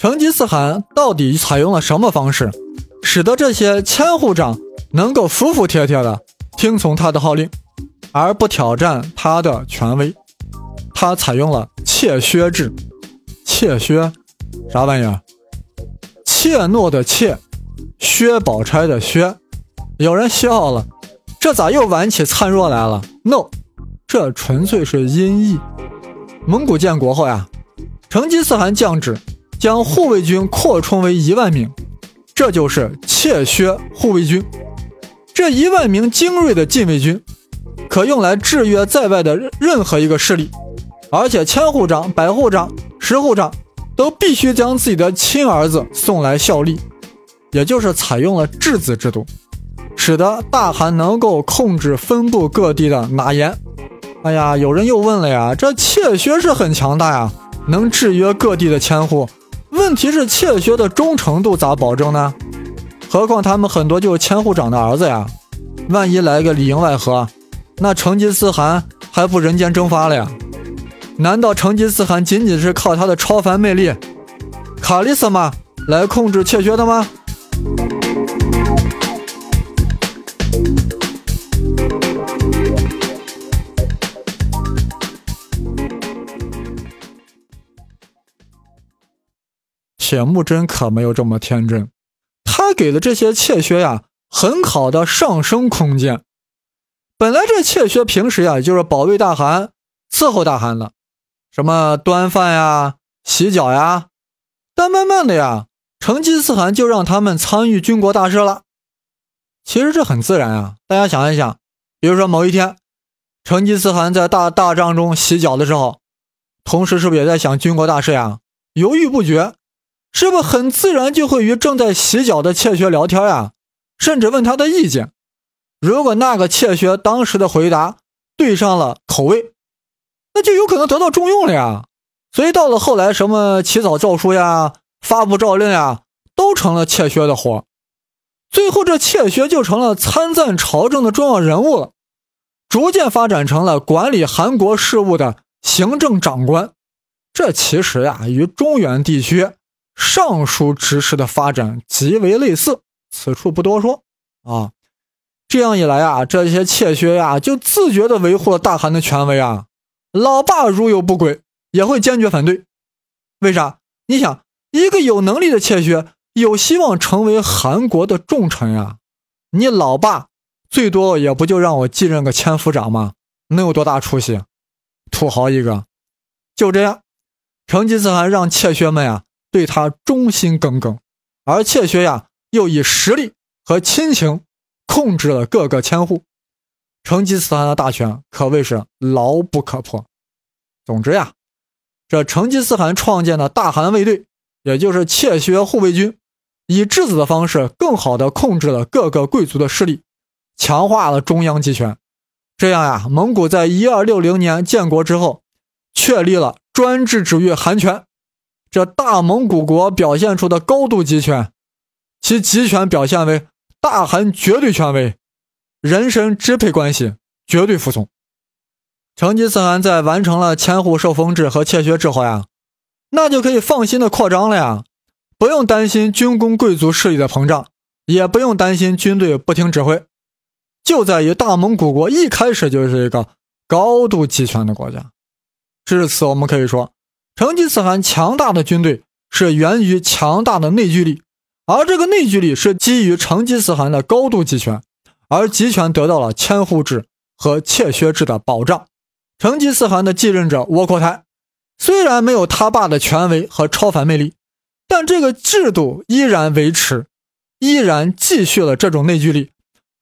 成吉思汗到底采用了什么方式，使得这些千户长能够服服帖帖的听从他的号令，而不挑战他的权威？他采用了怯薛制。怯薛，啥玩意儿？怯懦的怯，薛宝钗的薛。有人笑了，这咋又玩起灿若来了？No，这纯粹是音译。蒙古建国后呀，成吉思汗降旨。将护卫军扩充为一万名，这就是怯薛护卫军。这一万名精锐的禁卫军，可用来制约在外的任任何一个势力。而且千户长、百户长、十户长都必须将自己的亲儿子送来效力，也就是采用了质子制度，使得大汗能够控制分布各地的哪言。哎呀，有人又问了呀，这怯薛是很强大呀，能制约各地的千户。问题是窃薛的忠诚度咋保证呢？何况他们很多就是千户长的儿子呀，万一来个里应外合，那成吉思汗还不人间蒸发了呀？难道成吉思汗仅仅是靠他的超凡魅力，卡利斯玛来控制窃薛的吗？铁木真可没有这么天真，他给的这些妾薛呀，很好的上升空间。本来这妾薛平时呀，就是保卫大汗、伺候大汗的，什么端饭呀、洗脚呀。但慢慢的呀，成吉思汗就让他们参与军国大事了。其实这很自然啊，大家想一想，比如说某一天，成吉思汗在大大帐中洗脚的时候，同时是不是也在想军国大事呀？犹豫不决。是不是很自然就会与正在洗脚的窃薛聊天呀？甚至问他的意见。如果那个窃薛当时的回答对上了口味，那就有可能得到重用了呀。所以到了后来，什么起草诏书呀、发布诏令呀，都成了窃薛的活。最后，这窃薛就成了参赞朝政的重要人物了，逐渐发展成了管理韩国事务的行政长官。这其实呀，与中原地区。尚书执事的发展极为类似，此处不多说啊。这样一来啊，这些怯薛呀就自觉地维护了大汗的权威啊。老爸如有不轨，也会坚决反对。为啥？你想，一个有能力的怯薛，有希望成为韩国的重臣呀。你老爸最多也不就让我继任个千夫长吗？能有多大出息？土豪一个。就这样，成吉思汗让妾薛们呀。对他忠心耿耿，而怯薛呀又以实力和亲情控制了各个千户，成吉思汗的大权可谓是牢不可破。总之呀，这成吉思汗创建的大汗卫队，也就是怯薛护卫军，以质子的方式更好的控制了各个贵族的势力，强化了中央集权。这样呀，蒙古在一二六零年建国之后，确立了专制主义汗权。这大蒙古国表现出的高度集权，其集权表现为大汗绝对权威，人身支配关系绝对服从。成吉思汗在完成了千户受封制和窃薛之后呀，那就可以放心的扩张了呀，不用担心军工贵族势力的膨胀，也不用担心军队不听指挥。就在于大蒙古国一开始就是一个高度集权的国家，至此我们可以说。成吉思汗强大的军队是源于强大的内聚力，而这个内聚力是基于成吉思汗的高度集权，而集权得到了千户制和窃薛制的保障。成吉思汗的继任者窝阔台虽然没有他爸的权威和超凡魅力，但这个制度依然维持，依然继续了这种内聚力，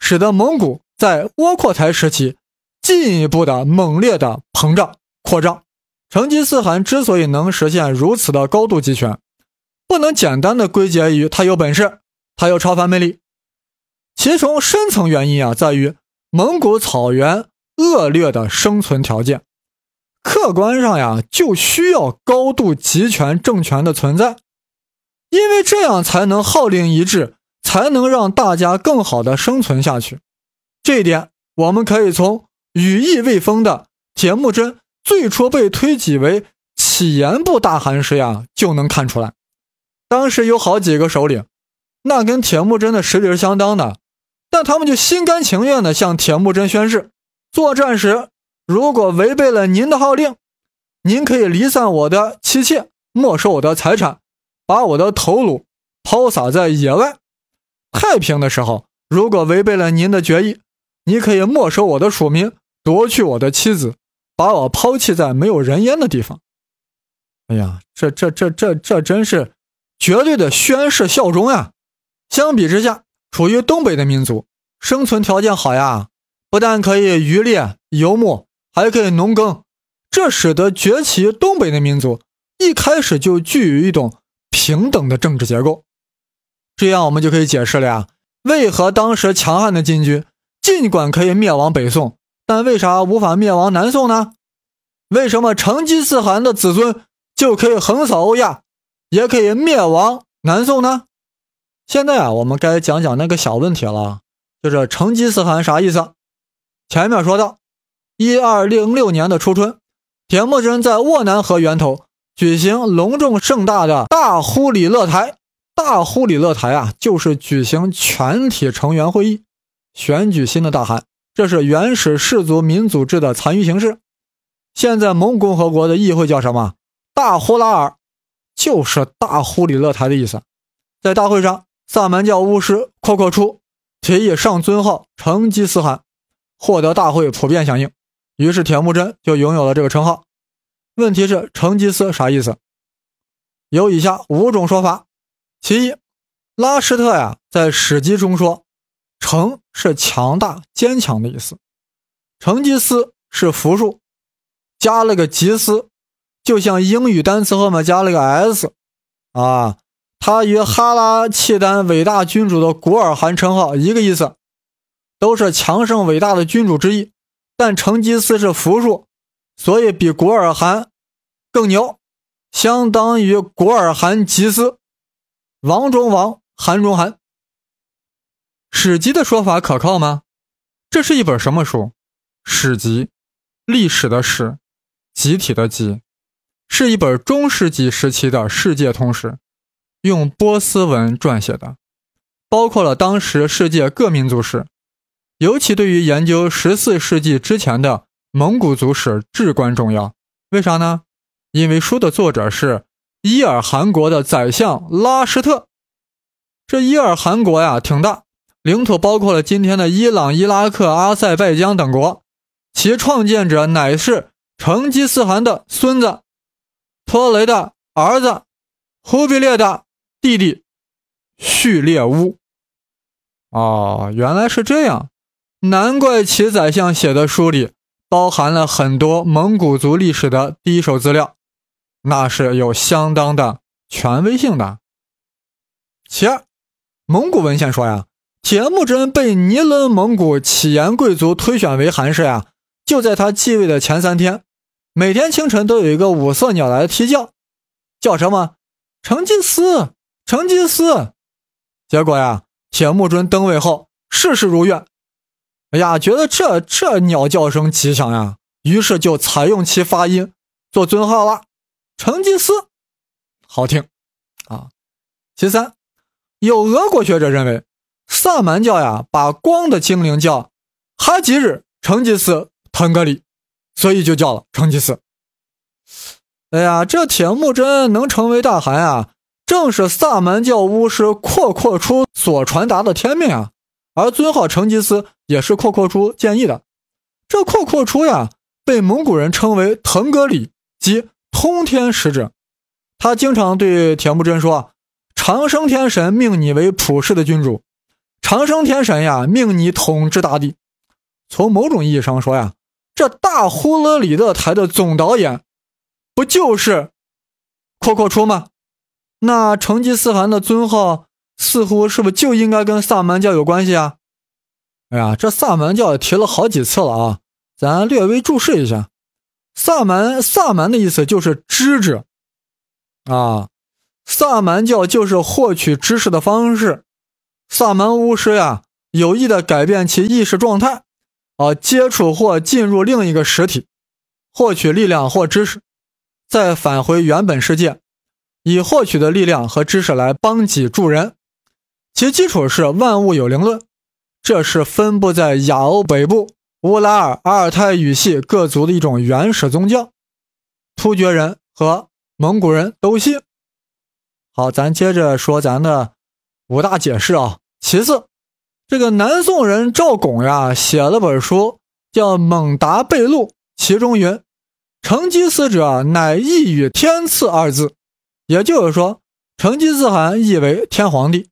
使得蒙古在窝阔台时期进一步的猛烈的膨胀扩张。成吉思汗之所以能实现如此的高度集权，不能简单的归结于他有本事，他有超凡魅力。其中深层原因啊，在于蒙古草原恶劣的生存条件，客观上呀就需要高度集权政权的存在，因为这样才能号令一致，才能让大家更好的生存下去。这一点，我们可以从羽翼未丰的铁木真。最初被推举为乞颜部大汗时呀，就能看出来。当时有好几个首领，那跟铁木真的实力是相当的，但他们就心甘情愿的向铁木真宣誓：作战时如果违背了您的号令，您可以离散我的妻妾，没收我的财产，把我的头颅抛洒在野外；太平的时候，如果违背了您的决议，你可以没收我的属民，夺去我的妻子，把我抛弃在没有人烟的地方。哎呀，这这这这这真是绝对的宣誓效忠呀！相比之下，处于东北的民族生存条件好呀，不但可以渔猎游牧，还可以农耕，这使得崛起东北的民族一开始就具有一种平等的政治结构。这样我们就可以解释了呀，为何当时强悍的金军尽管可以灭亡北宋，但为啥无法灭亡南宋呢？为什么成吉思汗的子孙？就可以横扫欧亚，也可以灭亡南宋呢。现在啊，我们该讲讲那个小问题了，就是成吉思汗啥意思？前面说到，一二零六年的初春，铁木真在斡南河源头举行隆重盛大的大忽里勒台。大忽里勒台啊，就是举行全体成员会议，选举新的大汗。这是原始氏族民主制的残余形式。现在蒙古共和国的议会叫什么？大呼拉尔就是大呼里勒台的意思。在大会上，萨满教巫师阔阔出提议上尊号成吉思汗，获得大会普遍响应。于是铁木真就拥有了这个称号。问题是成吉思啥意思？有以下五种说法。其一，拉什特呀在史籍中说，成是强大坚强的意思，成吉思是复数，加了个吉思。就像英语单词后面加了个 s，啊，它与哈拉契丹伟大君主的古尔汗称号一个意思，都是强盛伟大的君主之一。但成吉思是复数，所以比古尔汗更牛，相当于古尔汗吉思，王中王，汗中汗。史籍的说法可靠吗？这是一本什么书？史籍，历史的史，集体的集。是一本中世纪时期的世界通史，用波斯文撰写的，包括了当时世界各民族史，尤其对于研究十四世纪之前的蒙古族史至关重要。为啥呢？因为书的作者是伊尔汗国的宰相拉什特。这伊尔汗国呀挺大，领土包括了今天的伊朗、伊拉克、阿塞拜疆等国，其创建者乃是成吉思汗的孙子。托雷的儿子，忽必烈的弟弟，序列乌。哦，原来是这样，难怪其宰相写的书里包含了很多蒙古族历史的第一手资料，那是有相当的权威性的。其二，蒙古文献说呀，铁木真被尼伦蒙古乞颜贵族推选为汗氏呀，就在他继位的前三天。每天清晨都有一个五色鸟来啼叫，叫什么？成吉思，成吉思。结果呀，铁木真登位后事事如愿。哎呀，觉得这这鸟叫声吉祥呀，于是就采用其发音做尊号了，成吉思，好听啊。其三，有俄国学者认为，萨满教呀，把光的精灵叫哈吉日成吉思腾格里。所以就叫了成吉思。哎呀，这铁木真能成为大汗啊，正是萨满教巫师阔阔出所传达的天命啊。而尊号成吉思也是阔阔出建议的。这阔阔出呀，被蒙古人称为腾格里，即通天使者。他经常对铁木真说：“长生天神命你为普世的君主，长生天神呀，命你统治大地。”从某种意义上说呀。这大呼勒里勒台的总导演，不就是阔阔出吗？那成吉思汗的尊号似乎是不是就应该跟萨满教有关系啊？哎呀，这萨满教提了好几次了啊，咱略微注释一下，萨满萨满的意思就是知者啊，萨满教就是获取知识的方式，萨满巫师呀，有意的改变其意识状态。啊，接触或进入另一个实体，获取力量或知识，再返回原本世界，以获取的力量和知识来帮己助人，其基础是万物有灵论。这是分布在亚欧北部乌拉尔、阿尔泰语系各族的一种原始宗教，突厥人和蒙古人都信。好，咱接着说咱的五大解释啊。其次，这个南宋人赵拱呀写了本书叫《蒙达备录》，其中云：“成吉思者乃意与天赐二字。”也就是说，成吉思汗意为天皇帝。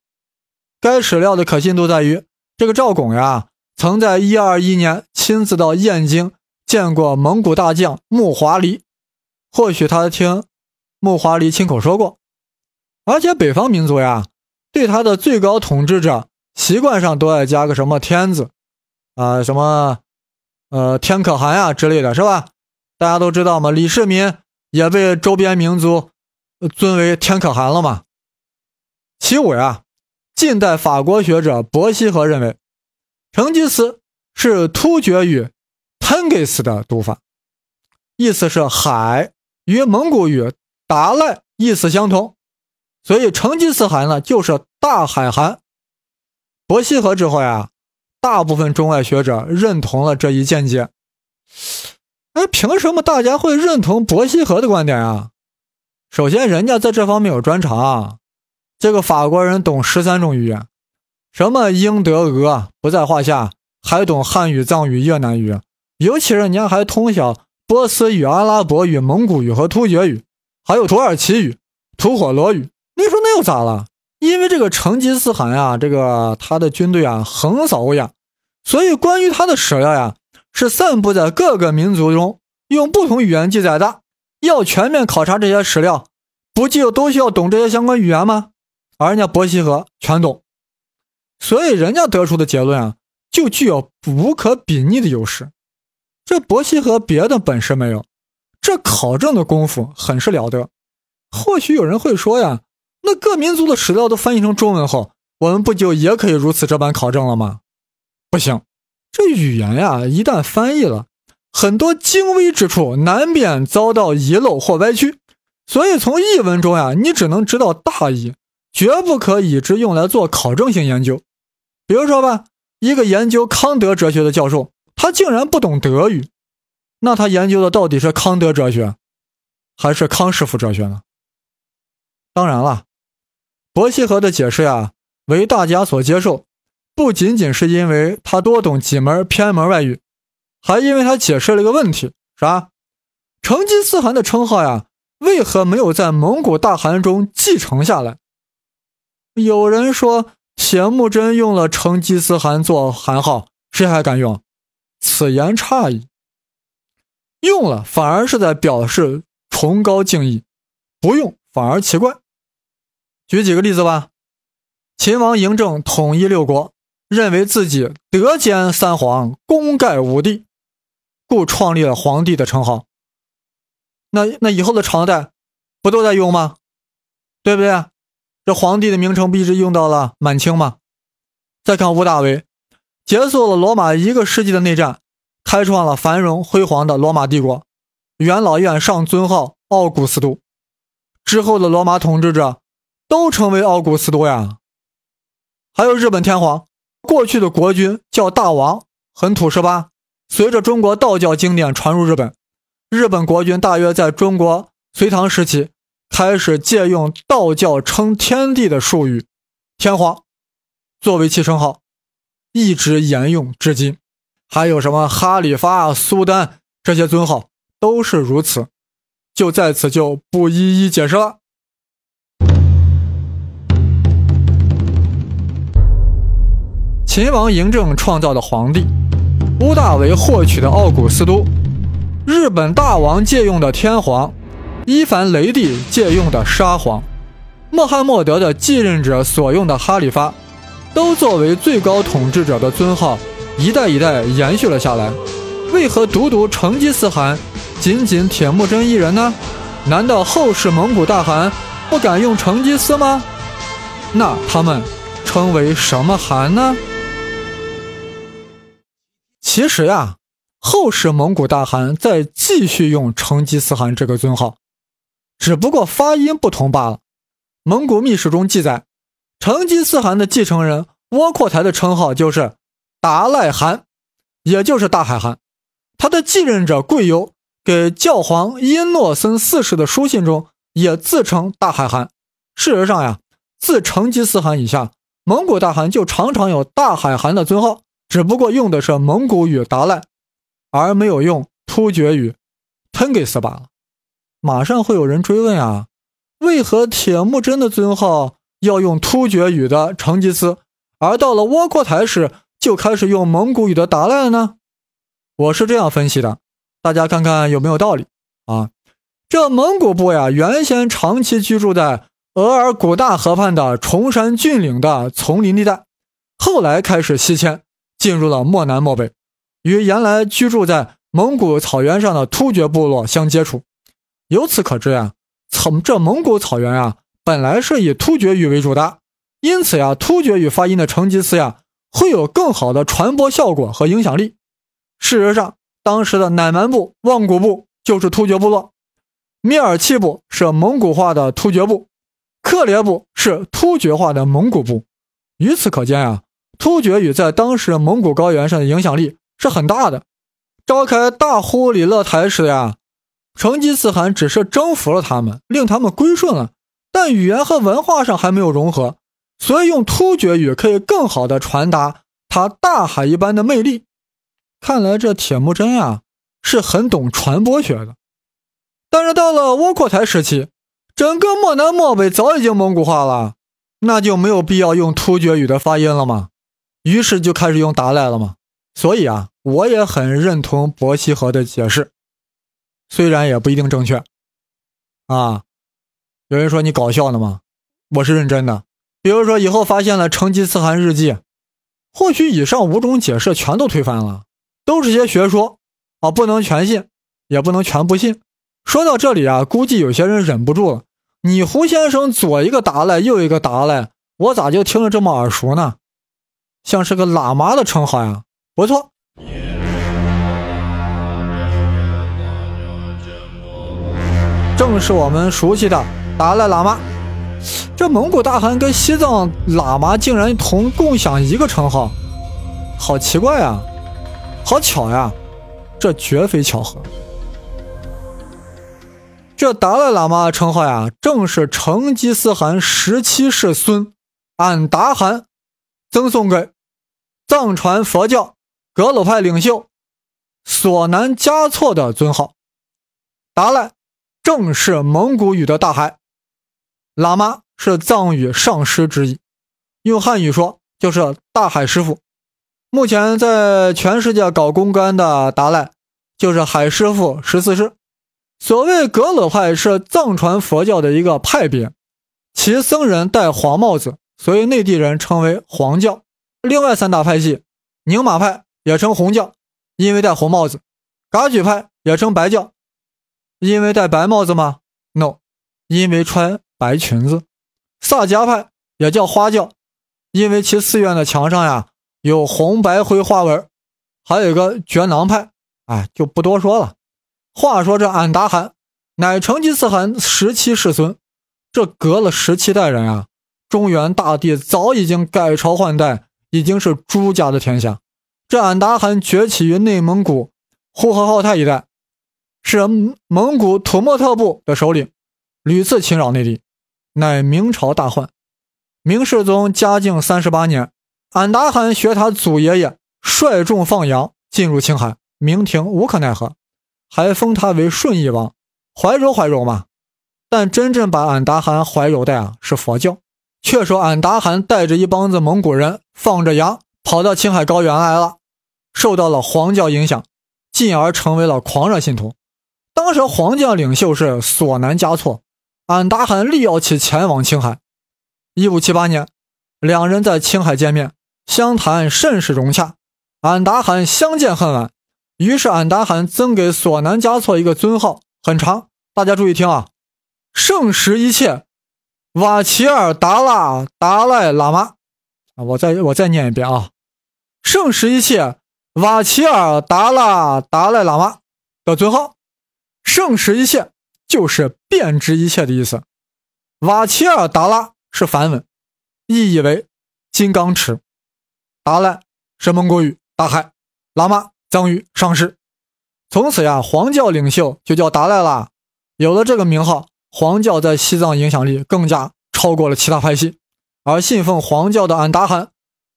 该史料的可信度在于，这个赵拱呀，曾在一二一年亲自到燕京见过蒙古大将木华黎，或许他听木华黎亲口说过。而且北方民族呀，对他的最高统治者习惯上都爱加个什么天字，啊，什么呃天可汗呀之类的是吧？大家都知道嘛，李世民也被周边民族。尊为天可汗了嘛？其五呀，近代法国学者伯希和认为，成吉思是突厥语 “tengis” 的读法，意思是海，与蒙古语达赖意思相同，所以成吉思汗呢就是大海汗。伯希和之后呀，大部分中外学者认同了这一见解。哎，凭什么大家会认同伯希和的观点啊？首先，人家在这方面有专长。啊这个法国人懂十三种语言，什么英德俄不在话下，还懂汉语、藏语、越南语，尤其是人家还通晓波斯语、阿拉伯语、蒙古语和突厥语，还有土耳其语、吐火罗语。你说那又咋了？因为这个成吉思汗呀，这个他的军队啊横扫欧亚，所以关于他的史料呀是散布在各个民族中，用不同语言记载的。要全面考察这些史料，不就都需要懂这些相关语言吗？而人家伯希和全懂，所以人家得出的结论啊，就具有无可比拟的优势。这伯希和别的本事没有，这考证的功夫很是了得。或许有人会说呀，那各民族的史料都翻译成中文后，我们不就也可以如此这般考证了吗？不行，这语言呀，一旦翻译了。很多精微之处难免遭到遗漏或歪曲，所以从译文中呀，你只能知道大意，绝不可以之用来做考证性研究。比如说吧，一个研究康德哲学的教授，他竟然不懂德语，那他研究的到底是康德哲学，还是康师傅哲学呢？当然了，伯希和的解释呀，为大家所接受，不仅仅是因为他多懂几门偏门外语。还因为他解释了一个问题，啥？成吉思汗的称号呀，为何没有在蒙古大汗中继承下来？有人说铁木真用了成吉思汗做汗号，谁还敢用？此言差矣。用了反而是在表示崇高敬意，不用反而奇怪。举几个例子吧。秦王嬴政统一六国，认为自己德兼三皇，功盖五帝。故创立了皇帝的称号。那那以后的朝代不都在用吗？对不对？这皇帝的名称不一直用到了满清吗？再看屋大维，结束了罗马一个世纪的内战，开创了繁荣辉煌的罗马帝国。元老院上尊号奥古斯都，之后的罗马统治者都成为奥古斯都呀。还有日本天皇，过去的国君叫大王，很土是吧？随着中国道教经典传入日本，日本国君大约在中国隋唐时期开始借用道教称天地的术语“天皇”作为其称号，一直沿用至今。还有什么哈里发、苏丹这些尊号都是如此，就在此就不一一解释了。秦王嬴政创造的皇帝。屋大维获取的奥古斯都，日本大王借用的天皇，伊凡雷帝借用的沙皇，穆罕默德的继任者所用的哈里发，都作为最高统治者的尊号，一代一代延续了下来。为何独独成吉思汗，仅仅铁木真一人呢？难道后世蒙古大汗不敢用成吉思吗？那他们称为什么汗呢？其实呀，后世蒙古大汗在继续用成吉思汗这个尊号，只不过发音不同罢了。蒙古秘史中记载，成吉思汗的继承人窝阔台的称号就是达赖汗，也就是大海汗。他的继任者贵由给教皇因诺森四世的书信中也自称大海汗。事实上呀，自成吉思汗以下，蒙古大汗就常常有大海汗的尊号，只不过用的是蒙古语达赖，而没有用突厥语吞给斯罢了。马上会有人追问啊，为何铁木真的尊号要用突厥语的成吉思，而到了窝阔台时就开始用蒙古语的达赖了呢？我是这样分析的，大家看看有没有道理啊？这蒙古部呀，原先长期居住在额尔古大河畔的崇山峻岭的丛林地带，后来开始西迁，进入了漠南漠北，与原来居住在蒙古草原上的突厥部落相接触。由此可知呀，从这蒙古草原啊，本来是以突厥语为主的，因此呀，突厥语发音的成吉思呀，会有更好的传播效果和影响力。事实上，当时的乃蛮部、望古部就是突厥部落，蔑尔契部是蒙古化的突厥部，克烈部是突厥化的蒙古部。由此可见呀，突厥语在当时蒙古高原上的影响力是很大的。召开大忽里勒台时呀。成吉思汗只是征服了他们，令他们归顺了，但语言和文化上还没有融合，所以用突厥语可以更好的传达他大海一般的魅力。看来这铁木真啊是很懂传播学的。但是到了窝阔台时期，整个漠南漠北早已经蒙古化了，那就没有必要用突厥语的发音了吗？于是就开始用达赖了嘛？所以啊，我也很认同伯希和的解释。虽然也不一定正确，啊，有人说你搞笑呢吗？我是认真的。比如说以后发现了成吉思汗日记，或许以上五种解释全都推翻了，都是些学说啊，不能全信，也不能全不信。说到这里啊，估计有些人忍不住了。你胡先生左一个达赖，右一个达赖，我咋就听着这么耳熟呢？像是个喇嘛的称号呀，不错。正是我们熟悉的达赖喇嘛。这蒙古大汗跟西藏喇嘛竟然同共享一个称号，好奇怪呀，好巧呀，这绝非巧合。这达赖喇嘛称号呀，正是成吉思汗十七世孙俺答汗赠送给藏传佛教格鲁派领袖索南嘉措的尊号，达赖。正是蒙古语的大海，喇嘛是藏语上师之意，用汉语说就是大海师傅。目前在全世界搞公关的达赖就是海师傅十四世。所谓格鲁派是藏传佛教的一个派别，其僧人戴黄帽子，所以内地人称为黄教。另外三大派系，宁玛派也称红教，因为戴红帽子；噶举派也称白教。因为戴白帽子吗？No，因为穿白裙子。萨迦派也叫花教，因为其寺院的墙上呀有红白灰花纹。还有一个觉囊派，哎，就不多说了。话说这俺答汗乃成吉思汗十七世孙，这隔了十七代人啊，中原大地早已经改朝换代，已经是朱家的天下。这俺答汗崛起于内蒙古呼和浩特一带。是蒙古土默特部的首领，屡次侵扰内地，乃明朝大患。明世宗嘉靖三十八年，俺答汗学他祖爷爷，率众放羊进入青海，明廷无可奈何，还封他为顺义王，怀柔怀柔嘛。但真正把俺答汗怀柔的啊，是佛教。却说俺答汗带着一帮子蒙古人，放着羊跑到青海高原来了，受到了黄教影响，进而成为了狂热信徒。当时黄将领袖是索南嘉措，俺答汗力要其前往青海。一五七八年，两人在青海见面，相谈甚是融洽。俺答汗相见恨晚，于是俺答汗赠给索南嘉措一个尊号，很长，大家注意听啊：圣时一切瓦齐尔达拉达赖喇嘛。啊，我再我再念一遍啊：圣十一切瓦齐尔达拉达赖喇嘛的尊号。圣十一切就是遍知一切的意思。瓦齐尔达拉是梵文，意译为金刚持。达赖是蒙古语大海，喇嘛藏语上师。从此呀，黄教领袖就叫达赖啦。有了这个名号，黄教在西藏影响力更加超过了其他派系。而信奉黄教的俺答汗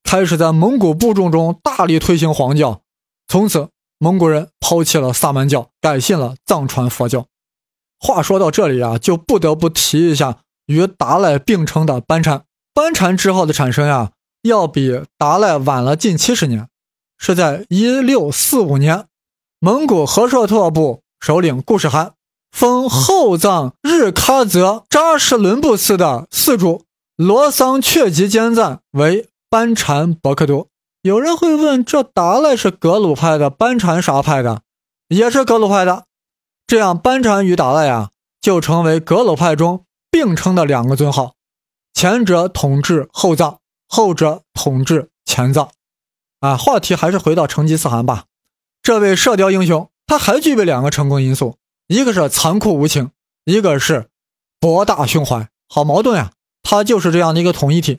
开始在蒙古部众中大力推行黄教。从此，蒙古人抛弃了萨满教，改信了藏传佛教。话说到这里啊，就不得不提一下与达赖并称的班禅。班禅之后的产生呀。要比达赖晚了近七十年，是在一六四五年，蒙古和硕特部首领固始汗封后藏日喀则扎什伦布寺的寺主罗桑确吉坚赞为班禅博克多。有人会问，这达赖是格鲁派的，班禅啥派的？也是格鲁派的。这样，班禅与达赖啊，就成为格鲁派中并称的两个尊号，前者统治后藏。后者统治前藏，啊，话题还是回到成吉思汗吧。这位射雕英雄，他还具备两个成功因素，一个是残酷无情，一个是博大胸怀。好矛盾呀！他就是这样的一个统一体。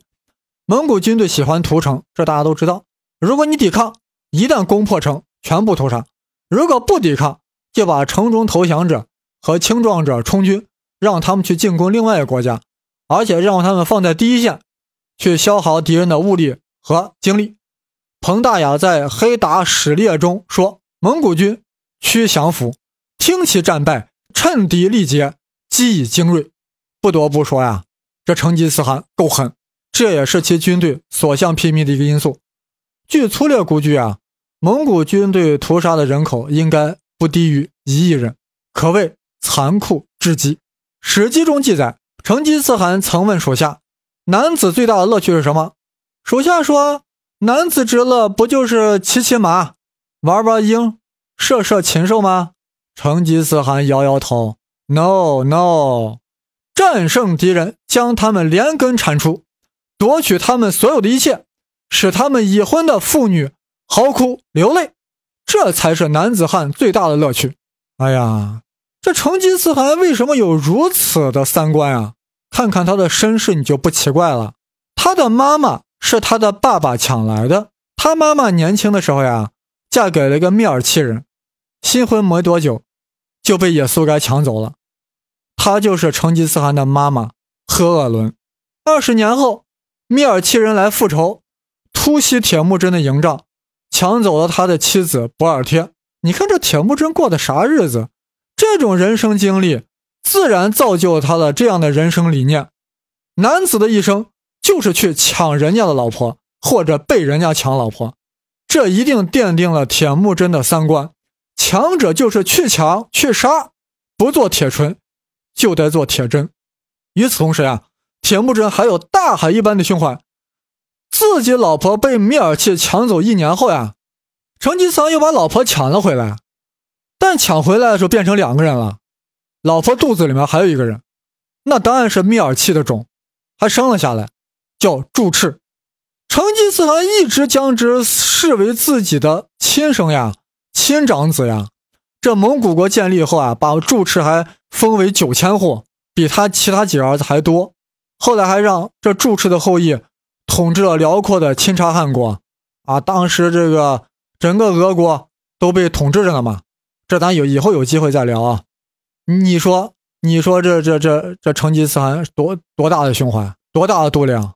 蒙古军队喜欢屠城，这大家都知道。如果你抵抗，一旦攻破城，全部屠杀；如果不抵抗，就把城中投降者和轻壮者充军，让他们去进攻另外一个国家，而且让他们放在第一线。去消耗敌人的物力和精力。彭大雅在《黑达史列》中说：“蒙古军趋降服，听其战败，趁敌力竭，击以精锐。”不得不说呀，这成吉思汗够狠，这也是其军队所向披靡的一个因素。据粗略估计啊，蒙古军队屠杀的人口应该不低于一亿人，可谓残酷至极。《史记》中记载，成吉思汗曾问属下。男子最大的乐趣是什么？属下说：“男子之乐不就是骑骑马、玩玩鹰、射射禽兽吗？”成吉思汗摇摇头：“No No，战胜敌人，将他们连根铲除，夺取他们所有的一切，使他们已婚的妇女嚎哭流泪，这才是男子汉最大的乐趣。”哎呀，这成吉思汗为什么有如此的三观啊？看看他的身世，你就不奇怪了。他的妈妈是他的爸爸抢来的。他妈妈年轻的时候呀，嫁给了一个密尔契人，新婚没多久，就被野苏该抢走了。她就是成吉思汗的妈妈赫鄂伦。二十年后，密尔契人来复仇，突袭铁木真的营帐，抢走了他的妻子博尔贴。你看这铁木真过的啥日子？这种人生经历。自然造就了他的这样的人生理念。男子的一生就是去抢人家的老婆，或者被人家抢老婆，这一定奠定了铁木真的三观。强者就是去抢去杀，不做铁锤，就得做铁针。与此同时啊，铁木真还有大海一般的胸怀。自己老婆被米尔契抢走一年后呀，成吉思汗又把老婆抢了回来，但抢回来的时候变成两个人了。老婆肚子里面还有一个人，那当然是米尔契的种，还生了下来，叫柱赤。成吉思汗一直将之视为自己的亲生呀、亲长子呀。这蒙古国建立后啊，把住持还封为九千户，比他其他几个儿子还多。后来还让这住持的后裔统治了辽阔的钦察汗国啊。当时这个整个俄国都被统治着呢嘛。这咱有以后有机会再聊啊。你说，你说这这这这成吉思汗多多大的胸怀，多大的度量？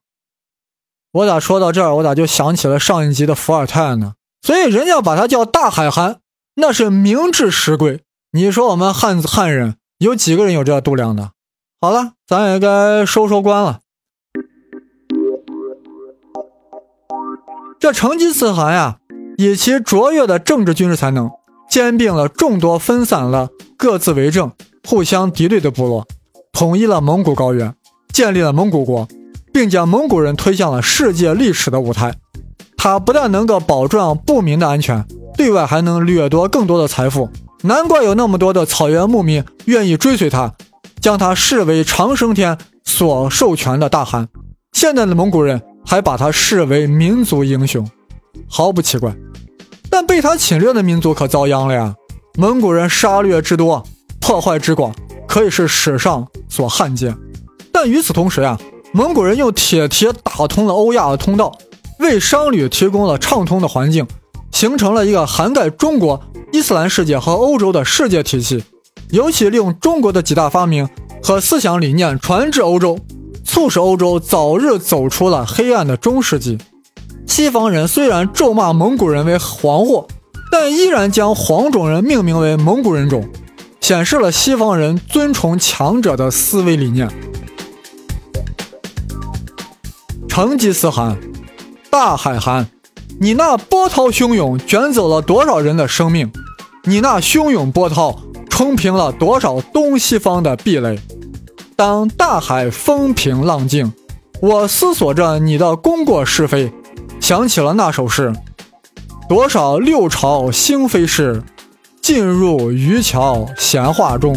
我咋说到这儿，我咋就想起了上一集的伏尔泰呢？所以人家把它叫大海汗，那是名至实归。你说我们汉子汉人有几个人有这度量的？好了，咱也该收收官了。这成吉思汗呀，以其卓越的政治军事才能。兼并了众多分散了、各自为政、互相敌对的部落，统一了蒙古高原，建立了蒙古国，并将蒙古人推向了世界历史的舞台。他不但能够保障不民的安全，对外还能掠夺更多的财富。难怪有那么多的草原牧民愿意追随他，将他视为长生天所授权的大汗。现在的蒙古人还把他视为民族英雄，毫不奇怪。但被他侵略的民族可遭殃了呀！蒙古人杀掠之多，破坏之广，可以是史上所罕见。但与此同时呀，蒙古人用铁蹄打通了欧亚的通道，为商旅提供了畅通的环境，形成了一个涵盖中国、伊斯兰世界和欧洲的世界体系。尤其利用中国的几大发明和思想理念传至欧洲，促使欧洲早日走出了黑暗的中世纪。西方人虽然咒骂蒙古人为黄祸，但依然将黄种人命名为蒙古人种，显示了西方人尊崇强者的思维理念。成吉思汗，大海汗，你那波涛汹涌卷走了多少人的生命？你那汹涌波涛冲平了多少东西方的壁垒？当大海风平浪静，我思索着你的功过是非，想起了那首诗：多少六朝兴废事，尽入渔樵闲话中。